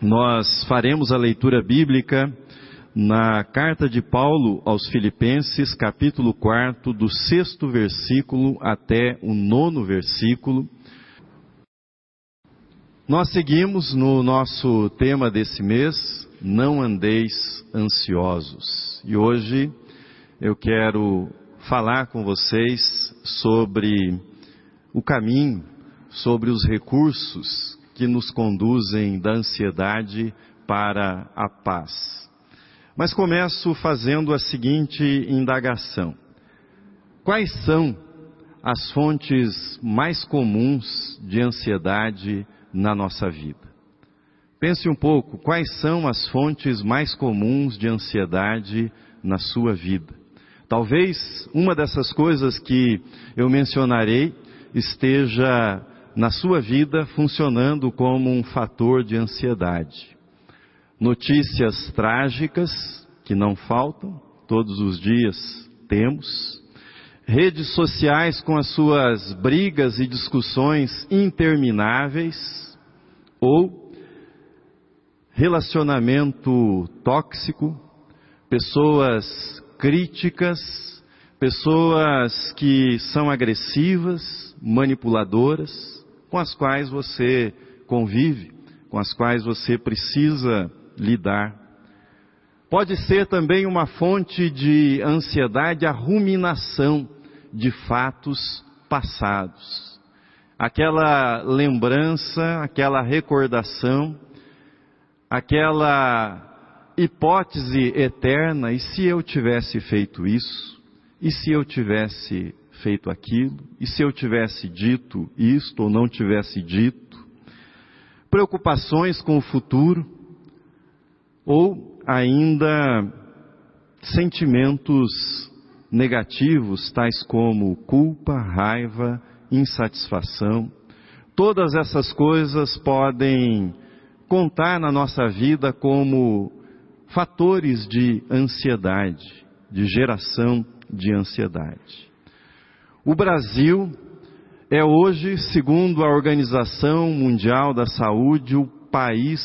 nós faremos a leitura bíblica na carta de Paulo aos Filipenses, capítulo 4, do sexto versículo até o nono versículo. Nós seguimos no nosso tema desse mês, Não Andeis Ansiosos. E hoje eu quero falar com vocês sobre o caminho, sobre os recursos que nos conduzem da ansiedade para a paz. Mas começo fazendo a seguinte indagação: quais são as fontes mais comuns de ansiedade na nossa vida? Pense um pouco, quais são as fontes mais comuns de ansiedade na sua vida? Talvez uma dessas coisas que eu mencionarei esteja na sua vida funcionando como um fator de ansiedade. Notícias trágicas que não faltam, todos os dias temos. Redes sociais com as suas brigas e discussões intermináveis. Ou relacionamento tóxico, pessoas críticas, pessoas que são agressivas, manipuladoras com as quais você convive, com as quais você precisa lidar. Pode ser também uma fonte de ansiedade a ruminação de fatos passados. Aquela lembrança, aquela recordação, aquela hipótese eterna, e se eu tivesse feito isso? E se eu tivesse feito aquilo, e se eu tivesse dito isto ou não tivesse dito, preocupações com o futuro, ou ainda sentimentos negativos, tais como culpa, raiva, insatisfação. Todas essas coisas podem contar na nossa vida como fatores de ansiedade, de geração de ansiedade. O Brasil é hoje, segundo a Organização Mundial da Saúde, o país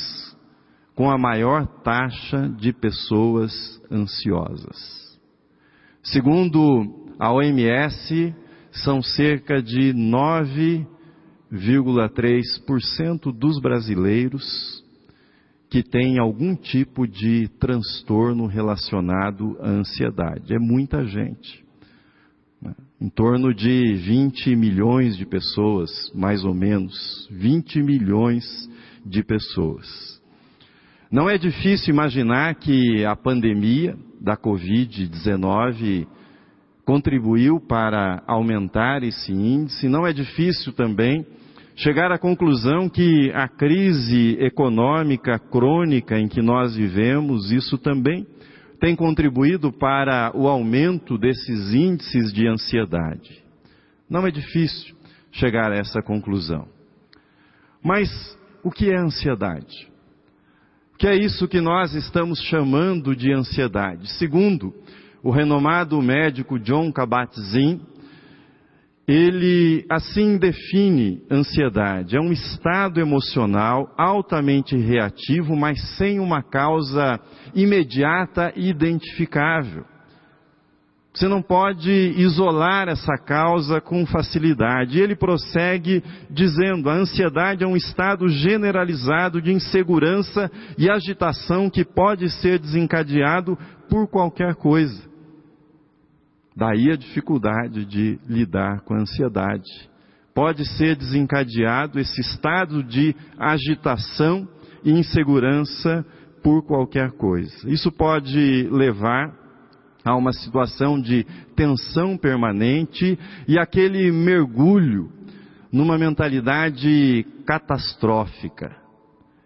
com a maior taxa de pessoas ansiosas. Segundo a OMS, são cerca de 9,3% dos brasileiros que têm algum tipo de transtorno relacionado à ansiedade. É muita gente em torno de 20 milhões de pessoas, mais ou menos, 20 milhões de pessoas. Não é difícil imaginar que a pandemia da Covid-19 contribuiu para aumentar esse índice, não é difícil também chegar à conclusão que a crise econômica crônica em que nós vivemos, isso também tem contribuído para o aumento desses índices de ansiedade. Não é difícil chegar a essa conclusão. Mas o que é ansiedade? Que é isso que nós estamos chamando de ansiedade? Segundo o renomado médico John Kabat-Zinn, ele assim define ansiedade: é um estado emocional altamente reativo, mas sem uma causa imediata e identificável. Você não pode isolar essa causa com facilidade. Ele prossegue dizendo: a ansiedade é um estado generalizado de insegurança e agitação que pode ser desencadeado por qualquer coisa. Daí a dificuldade de lidar com a ansiedade. Pode ser desencadeado esse estado de agitação e insegurança por qualquer coisa. Isso pode levar a uma situação de tensão permanente e aquele mergulho numa mentalidade catastrófica.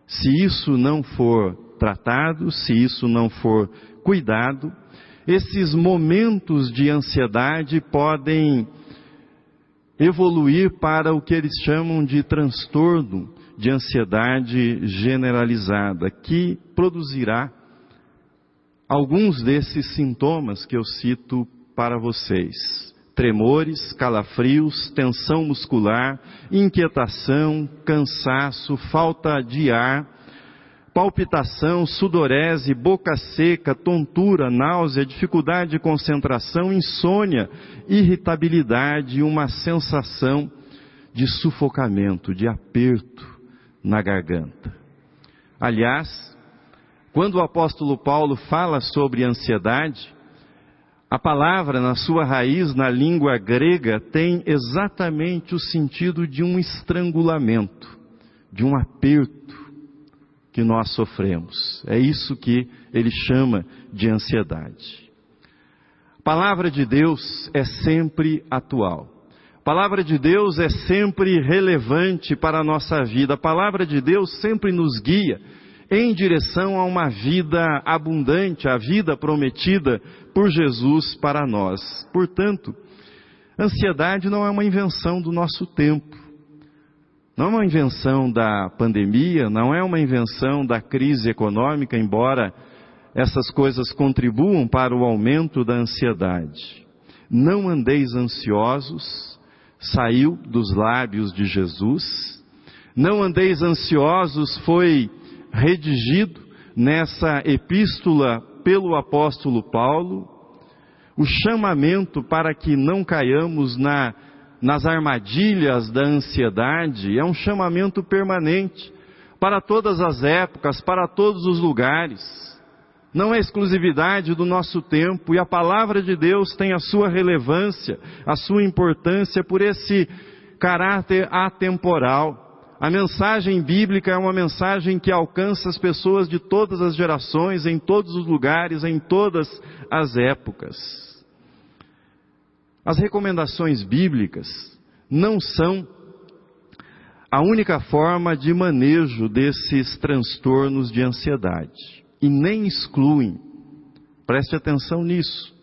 Se isso não for tratado, se isso não for cuidado, esses momentos de ansiedade podem evoluir para o que eles chamam de transtorno de ansiedade generalizada, que produzirá alguns desses sintomas que eu cito para vocês: tremores, calafrios, tensão muscular, inquietação, cansaço, falta de ar, palpitação, sudorese, boca seca, tontura, náusea, dificuldade de concentração, insônia, irritabilidade e uma sensação de sufocamento, de aperto na garganta. Aliás, quando o apóstolo Paulo fala sobre ansiedade, a palavra, na sua raiz, na língua grega, tem exatamente o sentido de um estrangulamento, de um aperto que nós sofremos. É isso que ele chama de ansiedade. A palavra de Deus é sempre atual. A palavra de Deus é sempre relevante para a nossa vida. A palavra de Deus sempre nos guia em direção a uma vida abundante, a vida prometida por Jesus para nós. Portanto, ansiedade não é uma invenção do nosso tempo. Não é uma invenção da pandemia, não é uma invenção da crise econômica, embora essas coisas contribuam para o aumento da ansiedade. Não andeis ansiosos, saiu dos lábios de Jesus. Não andeis ansiosos foi redigido nessa epístola pelo apóstolo Paulo, o chamamento para que não caiamos na, nas armadilhas da ansiedade é um chamamento permanente para todas as épocas, para todos os lugares. Não é exclusividade do nosso tempo e a palavra de Deus tem a sua relevância, a sua importância por esse caráter atemporal. A mensagem bíblica é uma mensagem que alcança as pessoas de todas as gerações, em todos os lugares, em todas as épocas. As recomendações bíblicas não são a única forma de manejo desses transtornos de ansiedade. E nem excluem, preste atenção nisso,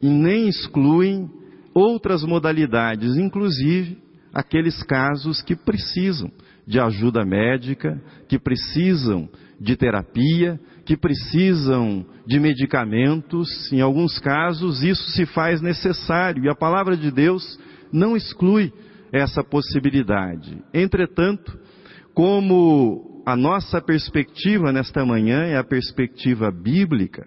e nem excluem outras modalidades, inclusive aqueles casos que precisam de ajuda médica, que precisam de terapia, que precisam de medicamentos. Em alguns casos, isso se faz necessário e a palavra de Deus não exclui essa possibilidade. Entretanto, como a nossa perspectiva nesta manhã é a perspectiva bíblica,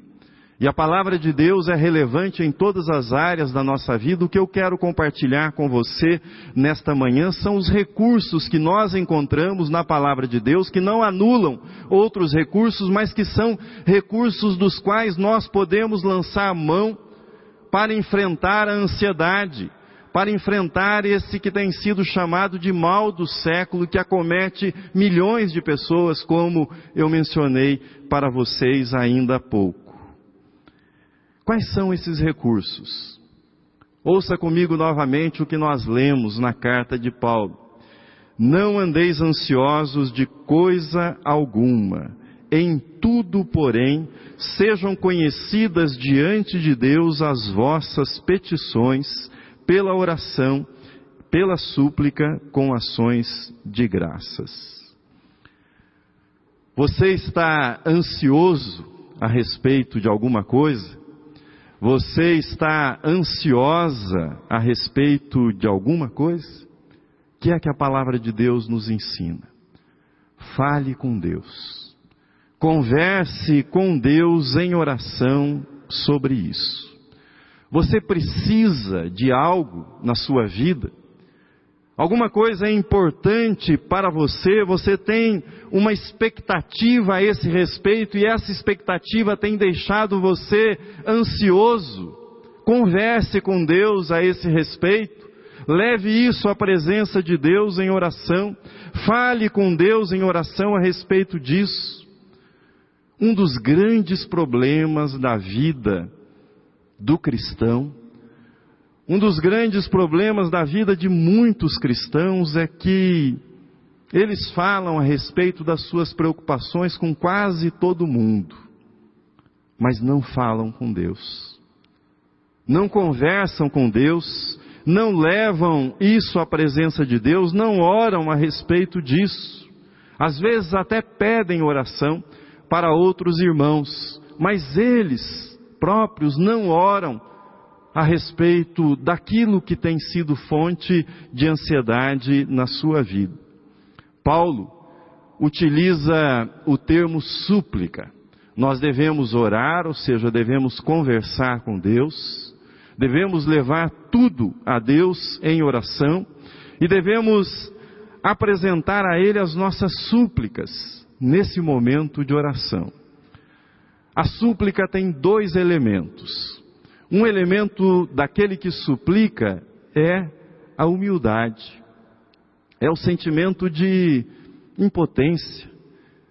e a palavra de Deus é relevante em todas as áreas da nossa vida. O que eu quero compartilhar com você nesta manhã são os recursos que nós encontramos na palavra de Deus, que não anulam outros recursos, mas que são recursos dos quais nós podemos lançar a mão para enfrentar a ansiedade, para enfrentar esse que tem sido chamado de mal do século, que acomete milhões de pessoas, como eu mencionei para vocês ainda há pouco. Quais são esses recursos? Ouça comigo novamente o que nós lemos na carta de Paulo. Não andeis ansiosos de coisa alguma. Em tudo, porém, sejam conhecidas diante de Deus as vossas petições pela oração, pela súplica, com ações de graças. Você está ansioso a respeito de alguma coisa? Você está ansiosa a respeito de alguma coisa? O que é que a palavra de Deus nos ensina? Fale com Deus. Converse com Deus em oração sobre isso. Você precisa de algo na sua vida? Alguma coisa é importante para você, você tem uma expectativa a esse respeito e essa expectativa tem deixado você ansioso. Converse com Deus a esse respeito. Leve isso à presença de Deus em oração. Fale com Deus em oração a respeito disso. Um dos grandes problemas da vida do cristão um dos grandes problemas da vida de muitos cristãos é que eles falam a respeito das suas preocupações com quase todo mundo, mas não falam com Deus. Não conversam com Deus, não levam isso à presença de Deus, não oram a respeito disso. Às vezes até pedem oração para outros irmãos, mas eles próprios não oram a respeito daquilo que tem sido fonte de ansiedade na sua vida. Paulo utiliza o termo súplica. Nós devemos orar, ou seja, devemos conversar com Deus, devemos levar tudo a Deus em oração e devemos apresentar a Ele as nossas súplicas nesse momento de oração. A súplica tem dois elementos. Um elemento daquele que suplica é a humildade, é o sentimento de impotência.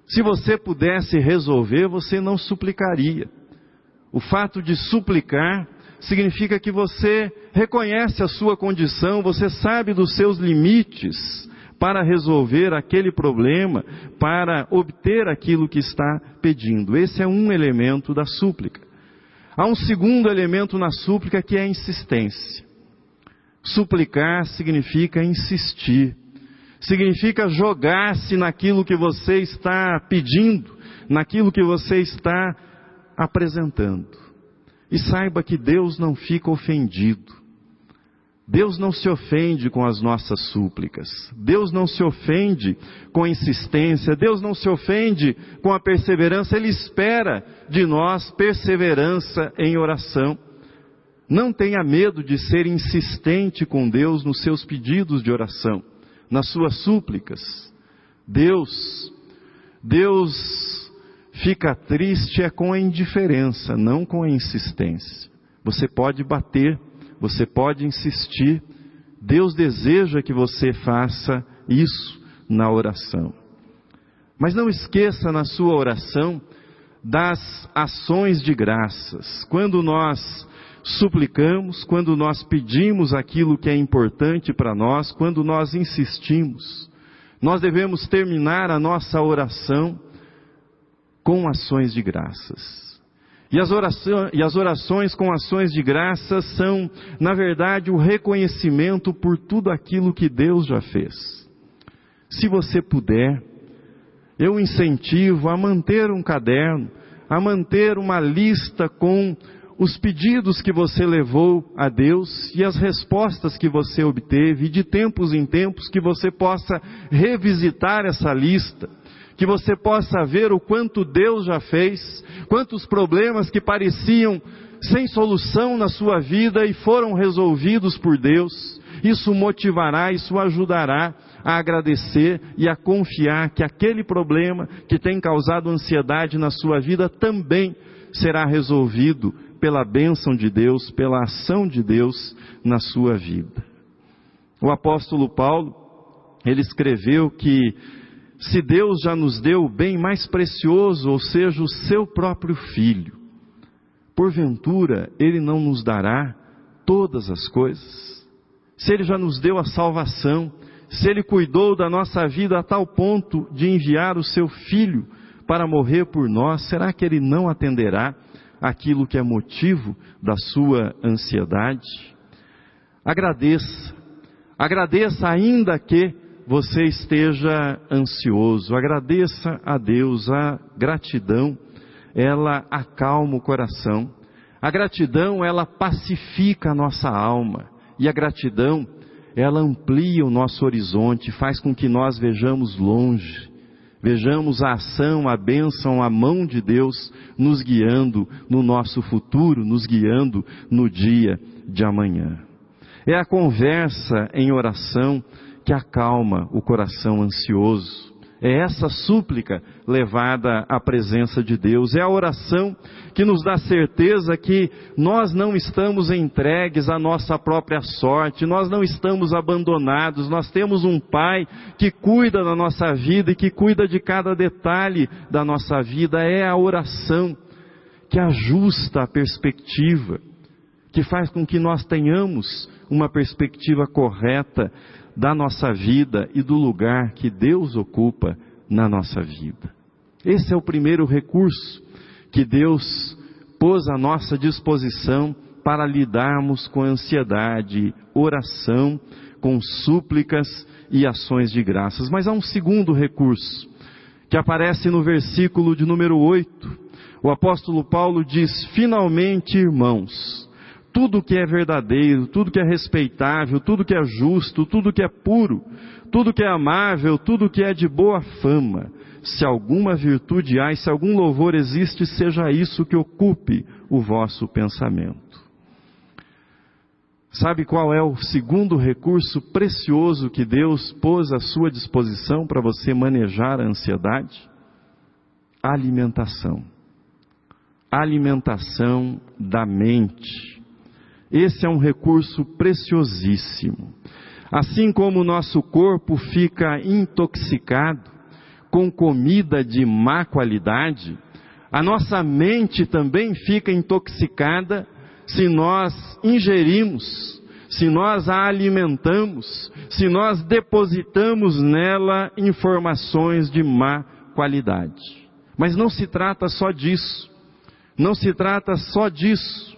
Se você pudesse resolver, você não suplicaria. O fato de suplicar significa que você reconhece a sua condição, você sabe dos seus limites para resolver aquele problema, para obter aquilo que está pedindo. Esse é um elemento da súplica. Há um segundo elemento na súplica que é a insistência. Suplicar significa insistir, significa jogar-se naquilo que você está pedindo, naquilo que você está apresentando. E saiba que Deus não fica ofendido. Deus não se ofende com as nossas súplicas. Deus não se ofende com a insistência. Deus não se ofende com a perseverança. Ele espera de nós perseverança em oração. Não tenha medo de ser insistente com Deus nos seus pedidos de oração, nas suas súplicas. Deus, Deus fica triste é com a indiferença, não com a insistência. Você pode bater você pode insistir, Deus deseja que você faça isso na oração. Mas não esqueça na sua oração das ações de graças. Quando nós suplicamos, quando nós pedimos aquilo que é importante para nós, quando nós insistimos, nós devemos terminar a nossa oração com ações de graças. E as, orações, e as orações com ações de graças são, na verdade, o reconhecimento por tudo aquilo que Deus já fez. Se você puder, eu incentivo a manter um caderno, a manter uma lista com os pedidos que você levou a Deus e as respostas que você obteve, e de tempos em tempos que você possa revisitar essa lista que você possa ver o quanto Deus já fez, quantos problemas que pareciam sem solução na sua vida e foram resolvidos por Deus. Isso motivará, isso ajudará a agradecer e a confiar que aquele problema que tem causado ansiedade na sua vida também será resolvido pela bênção de Deus, pela ação de Deus na sua vida. O apóstolo Paulo, ele escreveu que se Deus já nos deu o bem mais precioso, ou seja, o seu próprio Filho, porventura Ele não nos dará todas as coisas? Se Ele já nos deu a salvação, se Ele cuidou da nossa vida a tal ponto de enviar o seu Filho para morrer por nós, será que Ele não atenderá aquilo que é motivo da sua ansiedade? Agradeça, agradeça ainda que você esteja ansioso, agradeça a Deus, a gratidão, ela acalma o coração. A gratidão, ela pacifica a nossa alma. E a gratidão, ela amplia o nosso horizonte, faz com que nós vejamos longe, vejamos a ação, a bênção, a mão de Deus nos guiando no nosso futuro, nos guiando no dia de amanhã. É a conversa em oração que acalma o coração ansioso. É essa súplica levada à presença de Deus. É a oração que nos dá certeza que nós não estamos entregues à nossa própria sorte, nós não estamos abandonados, nós temos um Pai que cuida da nossa vida e que cuida de cada detalhe da nossa vida. É a oração que ajusta a perspectiva, que faz com que nós tenhamos uma perspectiva correta da nossa vida e do lugar que Deus ocupa na nossa vida. Esse é o primeiro recurso que Deus pôs à nossa disposição para lidarmos com ansiedade, oração, com súplicas e ações de graças. Mas há um segundo recurso que aparece no versículo de número 8. O apóstolo Paulo diz: Finalmente, irmãos, tudo que é verdadeiro, tudo que é respeitável, tudo que é justo, tudo que é puro, tudo que é amável, tudo que é de boa fama. Se alguma virtude há e se algum louvor existe, seja isso que ocupe o vosso pensamento. Sabe qual é o segundo recurso precioso que Deus pôs à sua disposição para você manejar a ansiedade? Alimentação. Alimentação da mente. Esse é um recurso preciosíssimo. Assim como o nosso corpo fica intoxicado com comida de má qualidade, a nossa mente também fica intoxicada se nós ingerimos, se nós a alimentamos, se nós depositamos nela informações de má qualidade. Mas não se trata só disso. Não se trata só disso.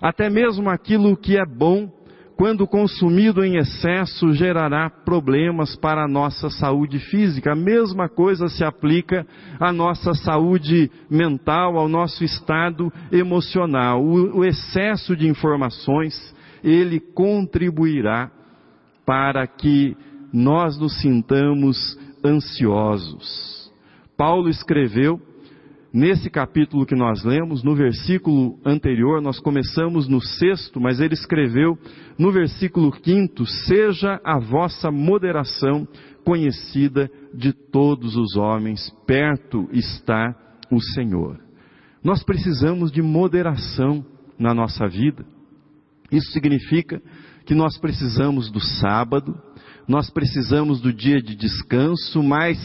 Até mesmo aquilo que é bom, quando consumido em excesso, gerará problemas para a nossa saúde física. A mesma coisa se aplica à nossa saúde mental, ao nosso estado emocional. O, excesso de informações, ele contribuirá para que nós nos sintamos ansiosos. Paulo escreveu Nesse capítulo que nós lemos, no versículo anterior, nós começamos no sexto, mas ele escreveu no versículo quinto: Seja a vossa moderação conhecida de todos os homens, perto está o Senhor. Nós precisamos de moderação na nossa vida. Isso significa que nós precisamos do sábado, nós precisamos do dia de descanso, mas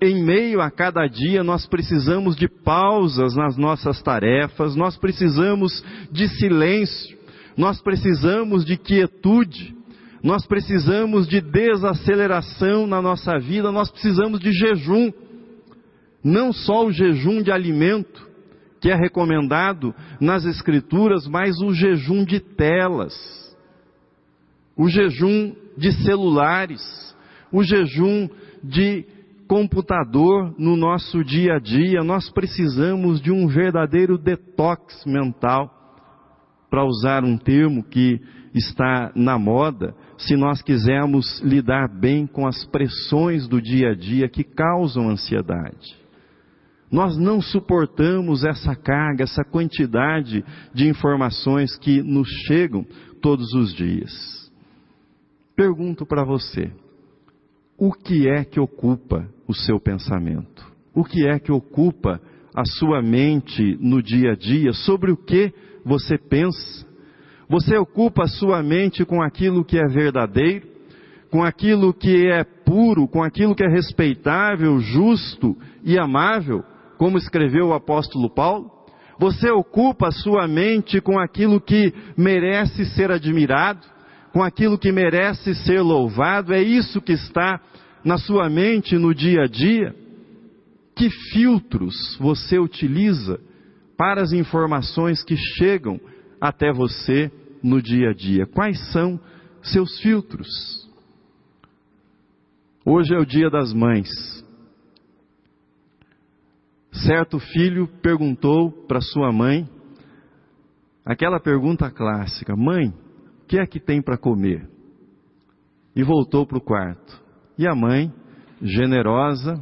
em meio a cada dia nós precisamos de pausas nas nossas tarefas, nós precisamos de silêncio, nós precisamos de quietude, nós precisamos de desaceleração na nossa vida, nós precisamos de jejum. Não só o jejum de alimento, que é recomendado nas Escrituras, mas o jejum de telas, o jejum de celulares, o jejum de computador no nosso dia a dia, nós precisamos de um verdadeiro detox mental, para usar um termo que está na moda, se nós quisermos lidar bem com as pressões do dia a dia que causam ansiedade. Nós não suportamos essa carga, essa quantidade de informações que nos chegam todos os dias. Pergunto para você, o que é que ocupa o seu pensamento? O que é que ocupa a sua mente no dia a dia? Sobre o que você pensa? Você ocupa a sua mente com aquilo que é verdadeiro, com aquilo que é puro, com aquilo que é respeitável, justo e amável, como escreveu o apóstolo Paulo? Você ocupa a sua mente com aquilo que merece ser admirado? com aquilo que merece ser louvado, é isso que está na sua mente no dia a dia? Que filtros você utiliza para as informações que chegam até você no dia a dia? Quais são seus filtros? Hoje é o dia das mães. Certo filho perguntou para sua mãe aquela pergunta clássica: Mãe, que é que tem para comer? E voltou para o quarto. E a mãe, generosa,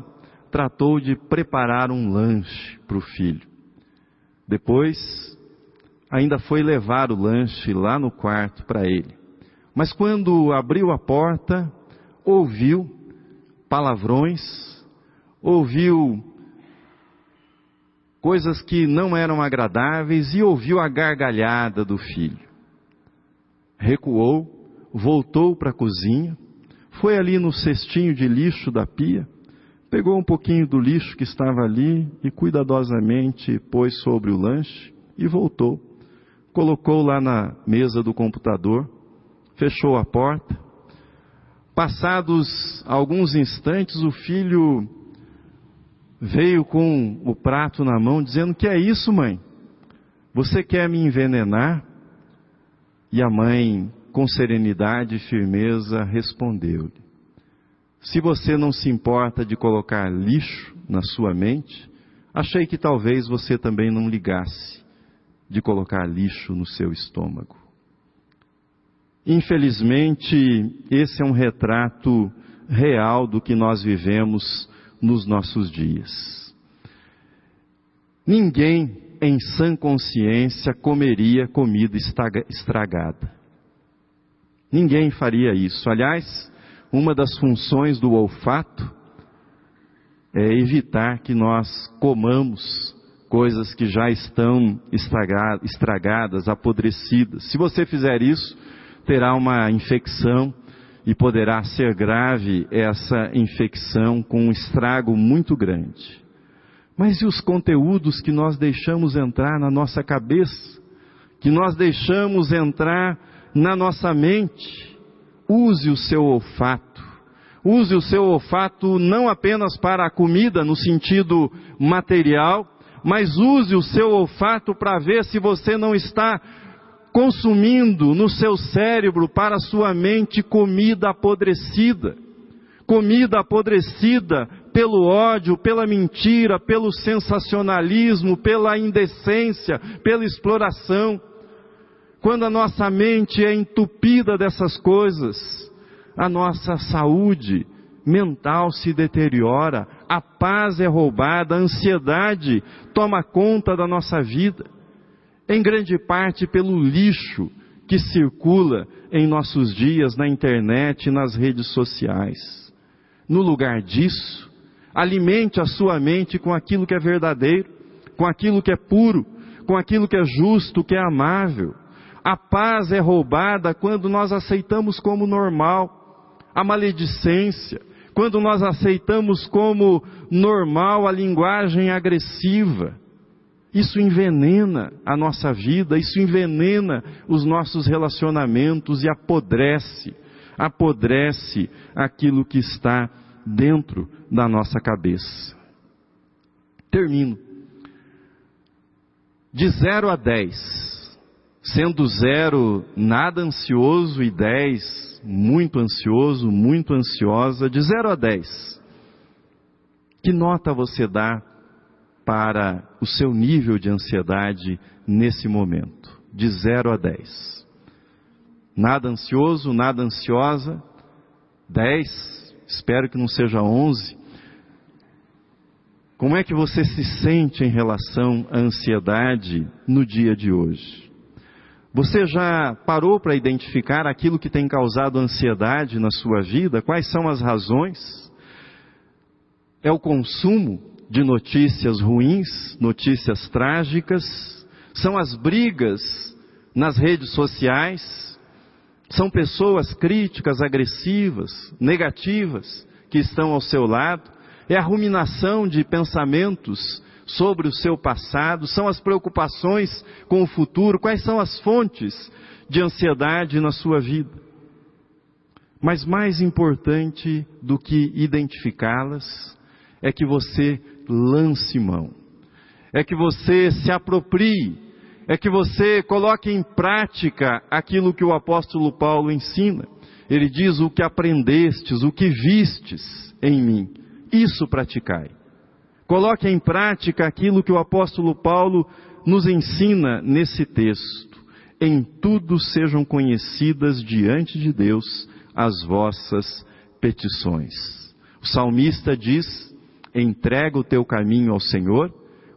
tratou de preparar um lanche para o filho. Depois, ainda foi levar o lanche lá no quarto para ele. Mas quando abriu a porta, ouviu palavrões, ouviu coisas que não eram agradáveis e ouviu a gargalhada do filho recuou, voltou para a cozinha, foi ali no cestinho de lixo da pia, pegou um pouquinho do lixo que estava ali e cuidadosamente pôs sobre o lanche e voltou. Colocou lá na mesa do computador, fechou a porta. Passados alguns instantes, o filho veio com o prato na mão, dizendo: Que é isso, mãe? Você quer me envenenar? E a mãe, com serenidade e firmeza, respondeu-lhe: Se você não se importa de colocar lixo na sua mente, achei que talvez você também não ligasse de colocar lixo no seu estômago. Infelizmente, esse é um retrato real do que nós vivemos nos nossos dias. Ninguém em sã consciência comeria comida estragada. Ninguém faria isso. Aliás, uma das funções do olfato é evitar que nós comamos coisas que já estão estragadas, apodrecidas. Se você fizer isso, terá uma infecção e poderá ser grave essa infecção com um estrago muito grande. Mas e os conteúdos que nós deixamos entrar na nossa cabeça? Que nós deixamos entrar na nossa mente? Use o seu olfato. Use o seu olfato não apenas para a comida no sentido material, mas use o seu olfato para ver se você não está consumindo no seu cérebro, para a sua mente, comida apodrecida. Comida apodrecida pelo ódio, pela mentira, pelo sensacionalismo, pela indecência, pela exploração. Quando a nossa mente é entupida dessas coisas, a nossa saúde mental se deteriora, a paz é roubada, a ansiedade toma conta da nossa vida em grande parte pelo lixo que circula em nossos dias na internet e nas redes sociais. No lugar disso, alimente a sua mente com aquilo que é verdadeiro, com aquilo que é puro, com aquilo que é justo, que é amável. A paz é roubada quando nós aceitamos como normal a maledicência, quando nós aceitamos como normal a linguagem agressiva isso envenena a nossa vida, isso envenena os nossos relacionamentos e apodrece, apodrece aquilo que está dentro da nossa cabeça. Termino. De 0 a 10, sendo zero nada ansioso e 10 muito ansioso, muito ansiosa, de 0 a 10, que nota você dá para o seu nível de ansiedade nesse momento, de 0 a 10. Nada ansioso, nada ansiosa, 10, espero que não seja 11. Como é que você se sente em relação à ansiedade no dia de hoje? Você já parou para identificar aquilo que tem causado ansiedade na sua vida? Quais são as razões? É o consumo de notícias ruins, notícias trágicas, são as brigas nas redes sociais, são pessoas críticas, agressivas, negativas que estão ao seu lado, é a ruminação de pensamentos sobre o seu passado, são as preocupações com o futuro, quais são as fontes de ansiedade na sua vida. Mas mais importante do que identificá-las é que você lance mão, é que você se aproprie, é que você coloque em prática aquilo que o apóstolo Paulo ensina. Ele diz: O que aprendestes, o que vistes em mim, isso praticai. Coloque em prática aquilo que o apóstolo Paulo nos ensina nesse texto. Em tudo sejam conhecidas diante de Deus as vossas petições. O salmista diz: entrega o teu caminho ao Senhor,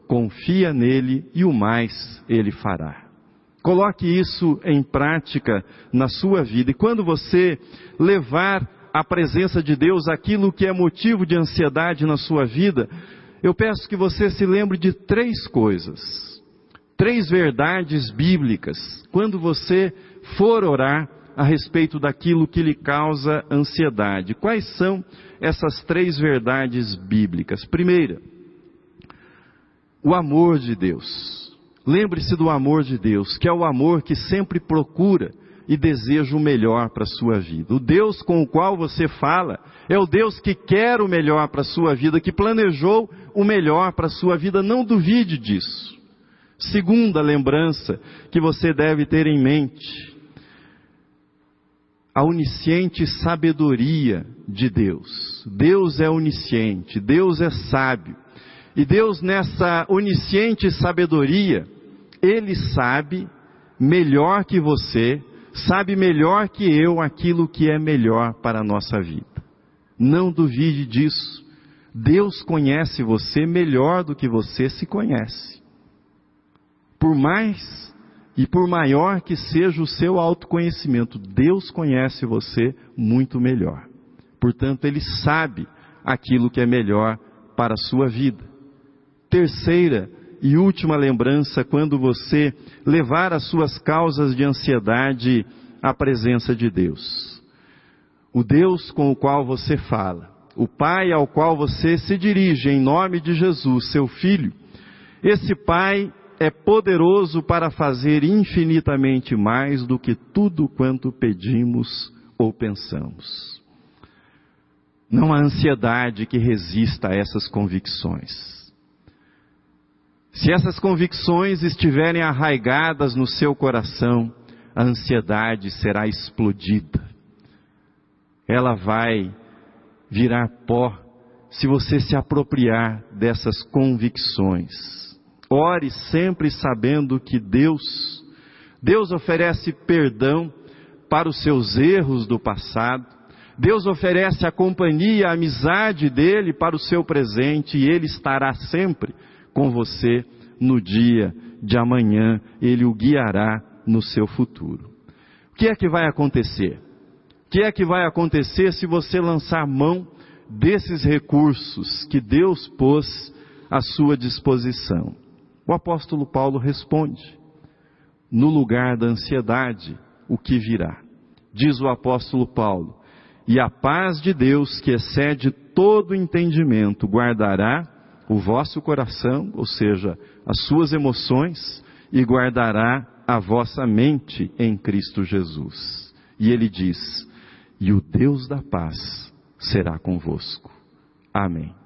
confia nele e o mais ele fará. Coloque isso em prática na sua vida. E quando você levar à presença de Deus aquilo que é motivo de ansiedade na sua vida, eu peço que você se lembre de três coisas, três verdades bíblicas, quando você for orar a respeito daquilo que lhe causa ansiedade. Quais são essas três verdades bíblicas? Primeira, o amor de Deus. Lembre-se do amor de Deus, que é o amor que sempre procura e deseja o melhor para a sua vida. O Deus com o qual você fala é o Deus que quer o melhor para a sua vida, que planejou o melhor para a sua vida. Não duvide disso. Segunda lembrança que você deve ter em mente a onisciente sabedoria de Deus. Deus é onisciente, Deus é sábio. E Deus, nessa onisciente sabedoria, Ele sabe melhor que você sabe melhor que eu aquilo que é melhor para a nossa vida. Não duvide disso. Deus conhece você melhor do que você se conhece. Por mais e por maior que seja o seu autoconhecimento, Deus conhece você muito melhor. Portanto, Ele sabe aquilo que é melhor para a sua vida. Terceira e última lembrança, quando você levar as suas causas de ansiedade à presença de Deus. O Deus com o qual você fala, o Pai ao qual você se dirige em nome de Jesus, seu Filho, esse Pai é poderoso para fazer infinitamente mais do que tudo quanto pedimos ou pensamos. Não há ansiedade que resista a essas convicções. Se essas convicções estiverem arraigadas no seu coração, a ansiedade será explodida. Ela vai virar pó se você se apropriar dessas convicções. Ore sempre sabendo que Deus, Deus oferece perdão para os seus erros do passado. Deus oferece a companhia, a amizade dele para o seu presente e ele estará sempre com você no dia de amanhã, Ele o guiará no seu futuro. O que é que vai acontecer? O que é que vai acontecer se você lançar mão desses recursos que Deus pôs à sua disposição? O apóstolo Paulo responde: no lugar da ansiedade, o que virá? Diz o apóstolo Paulo: e a paz de Deus, que excede todo entendimento, guardará o vosso coração, ou seja, as suas emoções, e guardará a vossa mente em Cristo Jesus. E ele diz: E o Deus da paz será convosco. Amém.